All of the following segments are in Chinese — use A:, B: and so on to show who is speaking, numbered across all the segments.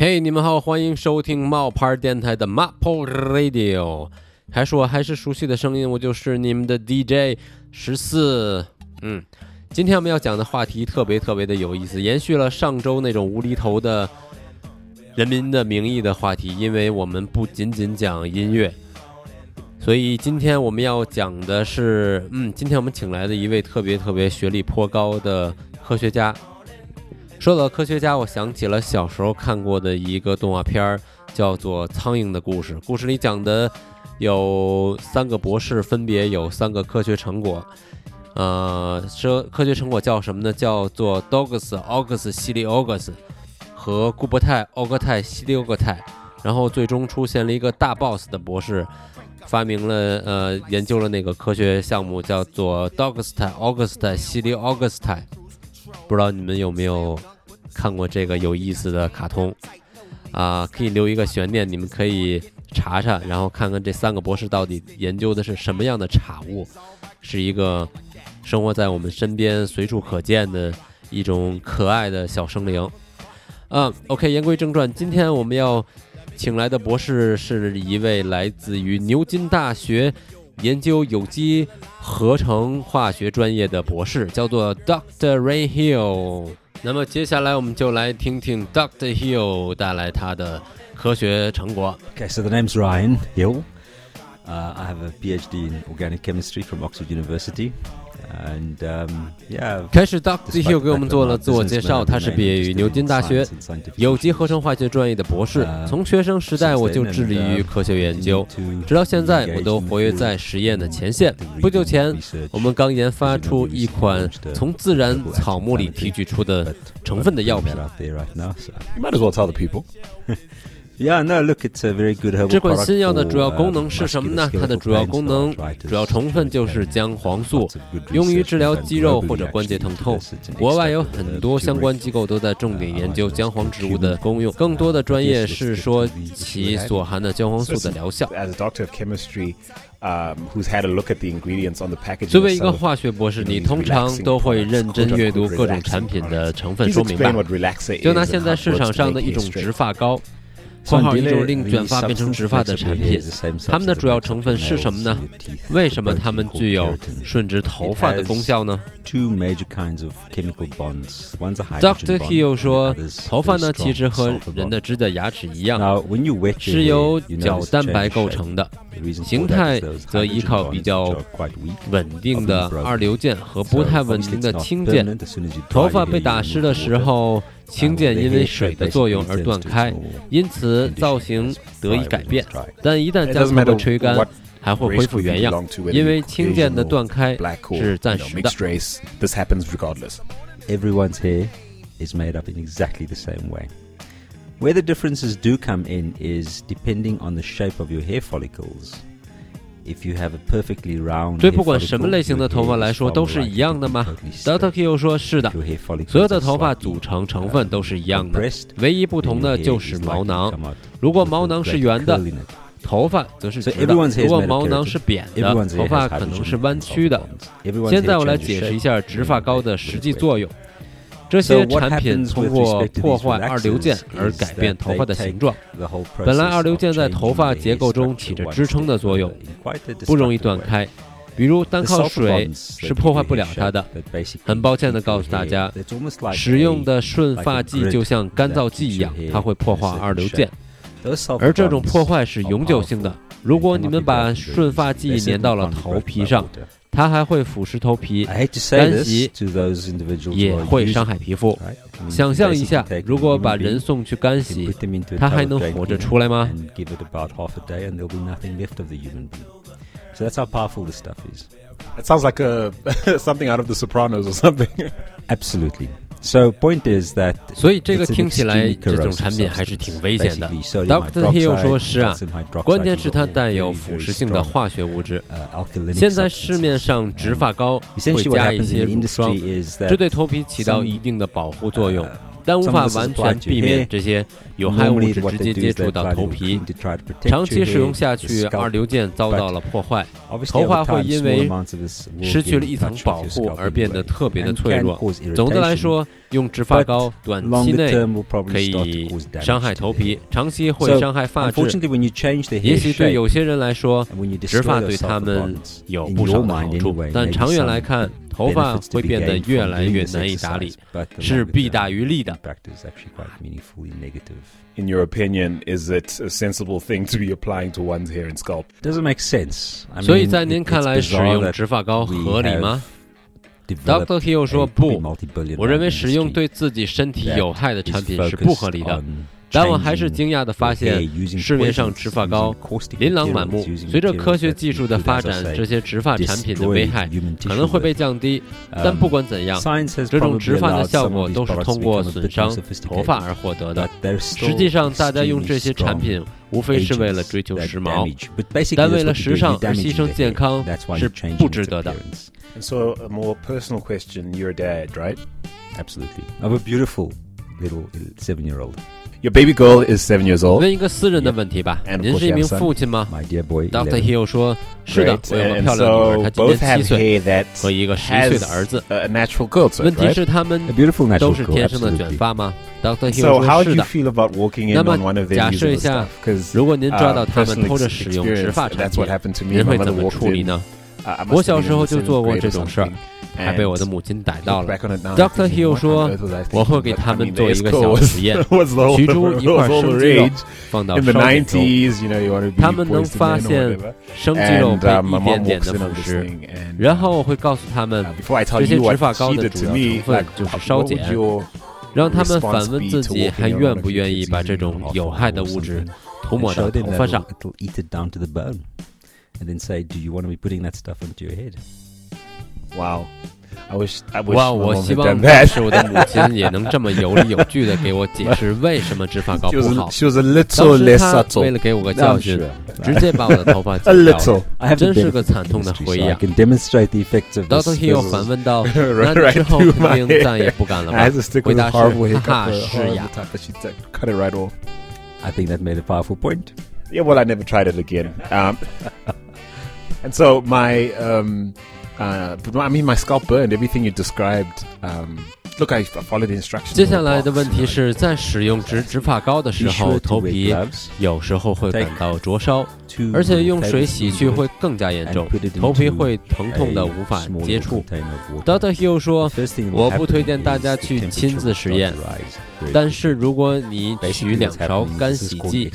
A: 嘿，你们好，欢迎收听冒牌电台的 Maple Radio。还是我还是熟悉的声音，我就是你们的 DJ 十四。嗯，今天我们要讲的话题特别特别的有意思，延续了上周那种无厘头的《人民的名义》的话题，因为我们不仅仅讲音乐，所以今天我们要讲的是，嗯，今天我们请来的一位特别特别学历颇高的科学家。说到科学家，我想起了小时候看过的一个动画片儿，叫做《苍蝇的故事》。故事里讲的有三个博士，分别有三个科学成果。呃，说科学成果叫什么呢？叫做 Dogus August 西利 August 和固伯泰奥格泰西利奥格泰。然后最终出现了一个大 boss 的博士，发明了呃研究了那个科学项目，叫做 Dogus August 西利 August。不知道你们有没有看过这个有意思的卡通啊？可以留一个悬念，你们可以查查，然后看看这三个博士到底研究的是什么样的产物，是一个生活在我们身边、随处可见的一种可爱的小生灵。嗯，OK，言归正传，今天我们要请来的博士是一位来自于牛津大学。研究有机合成化学专业的博士，叫做 Dr. Ray Hill。那么接下来我们就来听听 Dr. Hill 带来他的科学成果。
B: Okay, so the name's Ryan Hill. Uh, I have a PhD in organic chemistry from Oxford University. And yeah，
A: 开始，Dr. Hill 给我们做了自我介绍。他是毕业于牛津大学有机合成化学专业的博士。从学生时代我就致力于科学研究，直到现在我都活跃在实验的前线。不久前，我们刚研发出一款从自然草木里提取出的成分的药品。
B: Yeah, no, look, it's a very good herbal
A: 这款新药的主要功能是什么呢？它的主要功能、主要成分就是姜黄素，用于治疗肌肉或者关节疼痛。国外有很多相关机构都在重点研究姜黄植物的功用，更多的专业是说其所含的姜黄素的疗效。作为一个化学博士，你通常都会认真阅读各种产品的成分说明吧？就拿现在市场上的一种植发膏。括号一种令卷发变成直发的产品，它们的主要成分是什么呢？为什么它们具有顺直头发的功效呢？Dr. Hill 说，头发呢其实和人的指甲牙齿一样，是由角蛋白构成的，形态则依靠比较稳定的二硫键和不太稳定的氢键。头发被打湿的时候。氢键因为水的作用而断开，因此造型得以改变。但一旦将它们吹干，还会恢复原样，因为氢键的断开是暂时的。
B: Everyone's hair is made up in exactly the same way. Where the differences do come in is depending on the shape of your hair follicles.
A: 对不管什么类型的头发来说都是一样的吗？Dr. Q 说：“是的，所有的头发组成成分都是一样的，唯一不同的就是毛囊。如果毛囊是圆的，头发则是直的；如果毛囊是扁的，头发可能是弯曲的。”现在我来解释一下直发膏的实际作用。这些产品通过破坏二硫键而改变头发的形状。本来二硫键在头发结构中起着支撑的作用，不容易断开。比如单靠水是破坏不了它的。很抱歉地告诉大家，使用的顺发剂就像干燥剂一样，它会破坏二硫键，而这种破坏是永久性的。如果你们把顺发剂粘到了头皮上，它还会腐蚀头皮，干洗也会伤害皮肤。想象一下，如果把人送去干洗，他还能活着出来吗
B: ？So that's how powerful this stuff is.
C: It sounds like a something out of The Sopranos or something.
B: Absolutely. So point is that
A: 所以这个听起来这种产品还是挺危险的。Dr. Hill 说是啊，关键是它带有腐蚀性的化学物质。现在市面上植发膏会加一些乳霜，这对头皮起到一定的保护作用。但无法完全避免这些有害物质直接接触到头皮长期使用下去二硫键遭到了破坏。头发会因为失去了一层保护而变得特别的脆弱。总的来说用直发膏短期内可以伤害头皮长期会伤害发质。也许对有些人来说植发对他们有不少的好处但长远来看头发会变得越来越难以打理是弊大于利的。
C: in your opinion is it a sensible thing to be applying to one's hair in scalp?
B: Doesn't make sense.
A: 所以在您看来使用植发膏合理吗？Dr. Hill 说，不，我认为使用对自己身体有害的产品是不合理的。但我还是惊讶地发现，市面上植发膏琳琅满目。随着科学技术的发展，这些植发产品的危害可能会被降低。但不管怎样，这种植发的效果都是通过损伤头发而获得的。实际上，大家用这些产品无非是为了追求时髦，但为了时尚而牺牲健康是不值得的。
C: And so, a more personal question you're a dad, right?
B: Absolutely. I have a beautiful little seven year old.
C: Your baby girl is seven years old.
A: 问一个私人的问题吧，您是一名父亲吗
B: My dear boy,
A: Dr. Hill 说：“是的，我有个漂亮的女儿，她今年七岁，和一个十岁的儿子。问题是他们都是天生的卷发吗？”Dr. Hill 说：“是的。”那么假设一下，如果您抓到他们偷着使用
C: 直
A: 发产品，您会怎么处理呢？我小时候就做过这种事儿，还被我的母亲逮到了。
C: Doctor
A: Hill 说，我会给他们做一个小实验，取出一块生肌肉放到烧水中，他们能发现生肌肉被一点点的腐蚀。然后我会告诉他们，这些植发膏的主要成分就是烧碱，让他们反问自己还愿不愿意把这种有害的物质涂抹到头发上。
B: and then say, "Do you want to be putting that stuff into your head?"
C: Wow. I wish, I wish
A: 哇！我希望当时我的母亲也能这么有理有据的给我解释为什么植发膏不好。
C: 就是 little
A: 当时他为了给我个教训，直接把我的头发剪掉了，真是个惨痛的回忆啊
B: ！Doctor
A: Hill 反问道：“那之后肯定再也不敢了吧？”回答是：“哈哈，是呀。”
C: Cut it right off.
B: I think that made a powerful point.
C: Yeah, well, I never tried it again. Um, and so my, um, uh, I mean, my scalp burned. Everything you described um,
A: 接下来的问题是在使用植植发膏的时候头皮有时候会感到灼烧而且用水洗去会更加严重头皮会疼痛的无法接触。doctor hill 说我不推荐大家去亲自实验。但是如果你取两勺干洗剂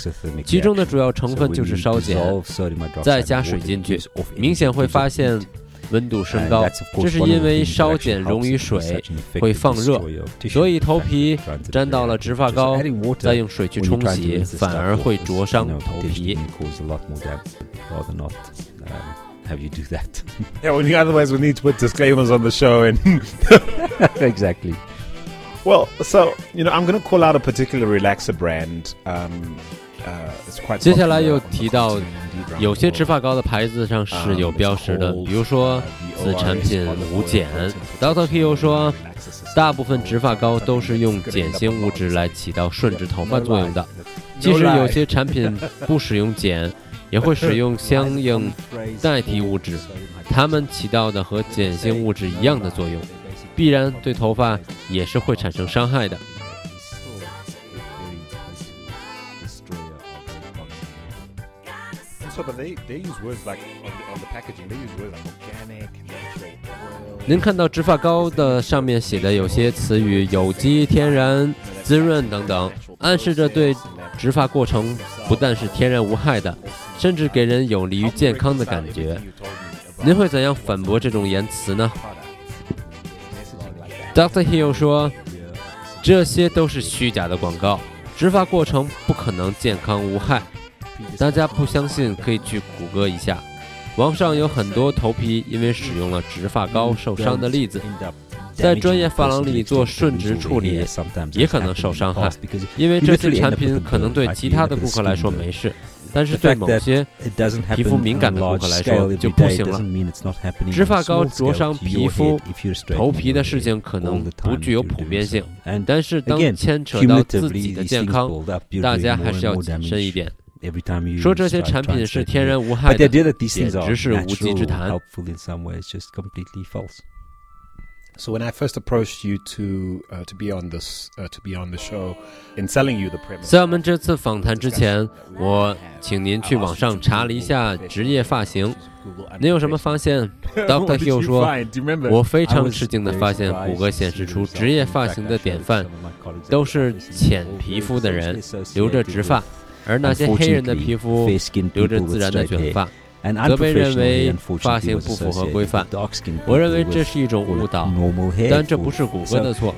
A: 其中的主要成分就是烧碱再加水进去。明显会发现温度升高，这是因为烧碱溶于水会放热，所以头皮沾到了植发膏，再用水去冲洗，反而会灼伤头皮。
B: have um, you do that.
C: yeah, well, otherwise we need to put disclaimers on the show and
B: exactly.
C: Well, so you know, I'm going to call out a particular relaxer brand um,
A: 接下来又提到有些植发膏的牌子上是有标识的比如说此产品无碱 dottoki 又说大部分植发膏都是用碱性物质来起到顺直头发作用的即使有些产品不使用碱也会使用相应代替物质它们起到的和碱性物质一样的作用必然对头发也是会产生伤害的您看到植发膏的上面写的有些词语有机天然滋润等等暗示着对植发过程不但是天然无害的甚至给人有利于健康的感觉。您会怎样反驳这种言辞呢？Dr hill 说这些都是虚假的广告植发过程不可能健康无害。大家不相信可以去谷歌一下，网上有很多头皮因为使用了植发膏受伤的例子。在专业发廊里做顺直处理，也可能受伤害，因为这些产品可能对其他的顾客来说没事，但是对某些皮肤敏感的顾客来说就不行了。植发膏灼伤皮肤、头皮的事情可能不具有普遍性，但是当牵扯到自己的健康，大家还是要谨慎一点。说这些产品是天然无害的，简直是无稽之谈。
C: So when I first approached you to uh, to be on this uh, to be on the show, in selling you the premise，
A: 在我们这次访谈之前，我请您去网上查了一下职业发型。您有什么发现？Dr. Hill 说，我非常吃惊地发现，谷歌显示出职业发型的典范都是浅皮肤的人，留着直发， 而那些黑人的皮肤留着自然的卷发。则被认为发型不符合规范。我认为这是一种误导，但这不是谷歌的错。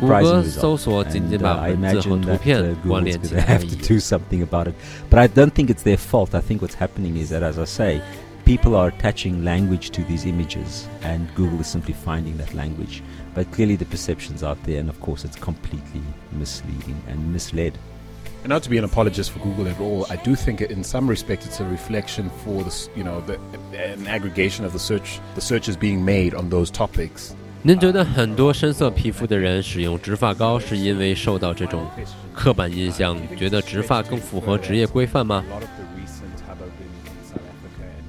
A: 谷歌搜索仅仅把文字和图片关联起来而已。
B: But I don't think it's their fault. I think what's happening is that, as I say, people are attaching language to these images, and Google is simply finding that language. But clearly, the perception's out there, and of course, it's completely misleading and misled.
C: And not to be an apologist for Google at all, I do think in some respect it's a reflection for the, you know, the, an aggregation of the search, the searches being made on those topics.
A: 您觉得很多深色皮肤的人使用植发膏是因为受到这种刻板印象，觉得植发更符合职业规范吗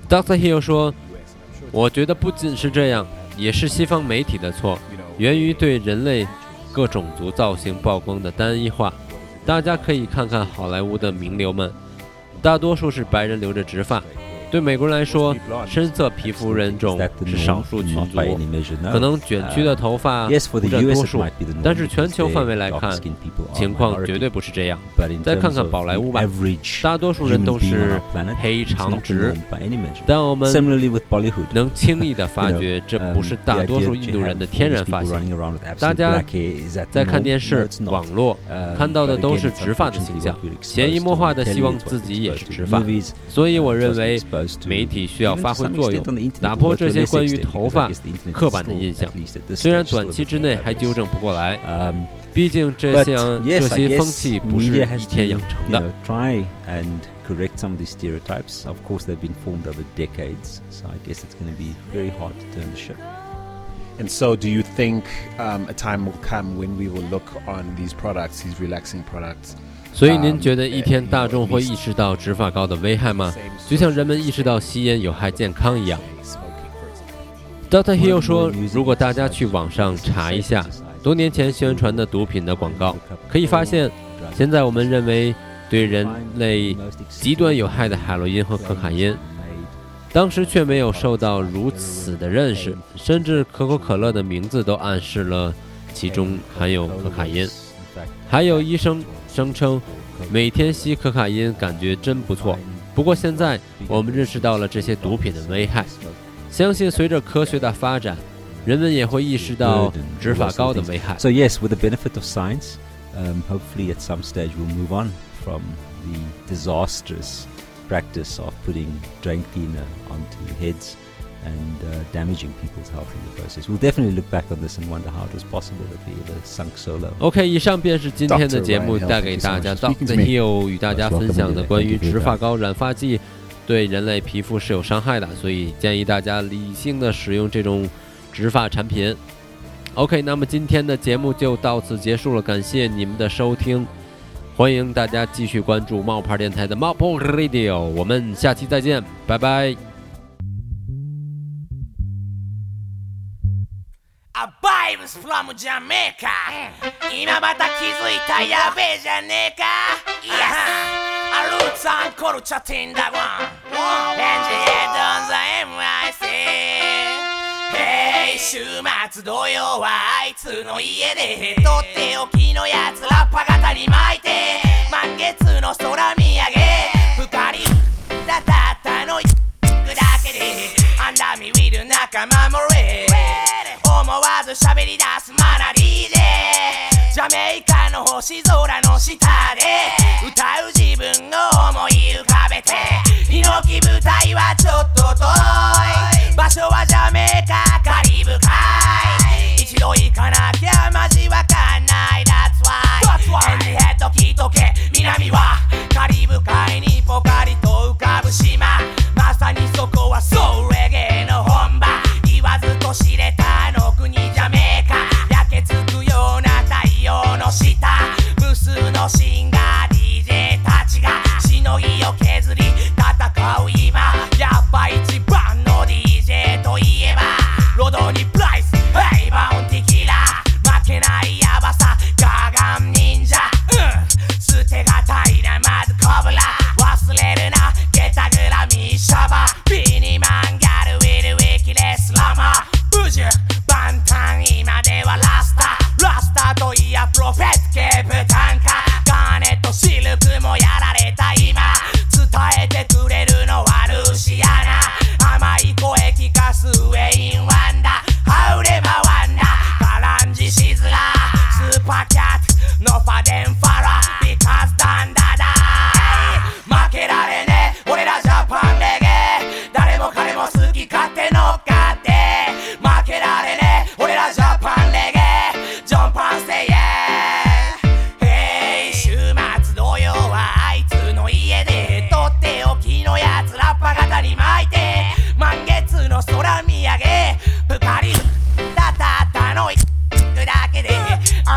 A: ？Dr. Hill 说：“我觉得不仅是这样，也是西方媒体的错，源于对人类各种族造型曝光的单一化。”大家可以看看好莱坞的名流们，大多数是白人，留着直发。对美国人来说，深色皮肤人种是少数群族，可能卷曲的头发不占多数。但是全球范围来看，情况绝对不是这样。再看看宝莱坞吧，大多数人都是黑长直，但我们能轻易地发觉这不是大多数印度人的天然发型。大家在看电视、网络看到的都是直发的形象，潜移默化的希望自己也是直发。所以我认为。媒体需要发挥作用，打破这些关于头发刻板的印象。虽然短期之内还纠正不过来，毕竟这项这些风气不是一天养成的。
B: Try and correct some of these stereotypes. Of course, they've been formed over decades, so I guess it's going to be very hard to turn the ship.
C: And so, do you think um, a time will come when we will look on these products, these relaxing products?
A: 所以您觉得一天大众会意识到植发膏的危害吗？就像人们意识到吸烟有害健康一样。Dr. Hill 说，如果大家去网上查一下多年前宣传的毒品的广告，可以发现，现在我们认为对人类极端有害的海洛因和可卡因，当时却没有受到如此的认识，甚至可口可乐的名字都暗示了其中含有可卡因。还有医生。声称每天吸可卡因感觉真不错。不过现在我们认识到了这些毒品的危害，相信随着科学的发展，人们也会意识到执法高的危害。
B: So yes, with the benefit of science, um, hopefully at some stage we'll move on from the disastrous practice of putting drain cleaner onto heads. And uh, damaging people's health in the process. We'll definitely look back on this and wonder how it was possible that we ever sunk so low.
A: OK，以上便是今天的节目带给大家，Dr. Hill 与大家分享的关于植发膏、染发剂对人类皮肤是有伤害的，所以建议大家理性的使用这种植发产品。OK，那么今天的节目就到此结束了，感谢你们的收听，欢迎大家继续关注冒牌电台的冒泡 Radio，我们下期再见，拜拜。Vibes from Jamaica. 今また気づいたやべえじゃねえか Yes. あルーツアンコルチャティンダゴンエンジエドンザ MIC へい週末土曜はあいつの家でとっておきのやつラッパ型に巻いて満月の空見上げかりたたったのだけでアンダーミウィル仲間もず喋り出すマナリーで。ジャメイカの星空の下で。歌う自分を思い浮かべて。ヒノキ舞台はちょっと遠い。場所はジャメイカカリブ海。一度行かなきゃマジの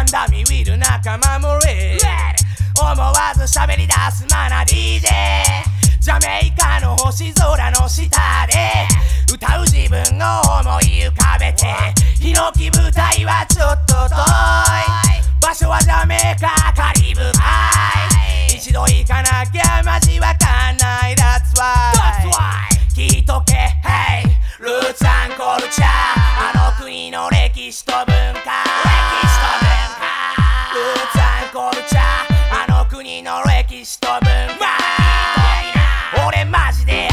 A: だみウィル仲間もれ思わ
D: ず喋り出すマナ DJ ジャメイカの星空の下で。歌う自分を思い浮かべて。ヒノキ舞台はちょっと遠い。場所はジャメイカカリブ海。一度行かなきゃマジわかんない。That's why, That's why. 聞いとけ。Hey ルーツアンコルチャーあの国の歴史と文化。チャーあの国の歴史と文化。俺マジで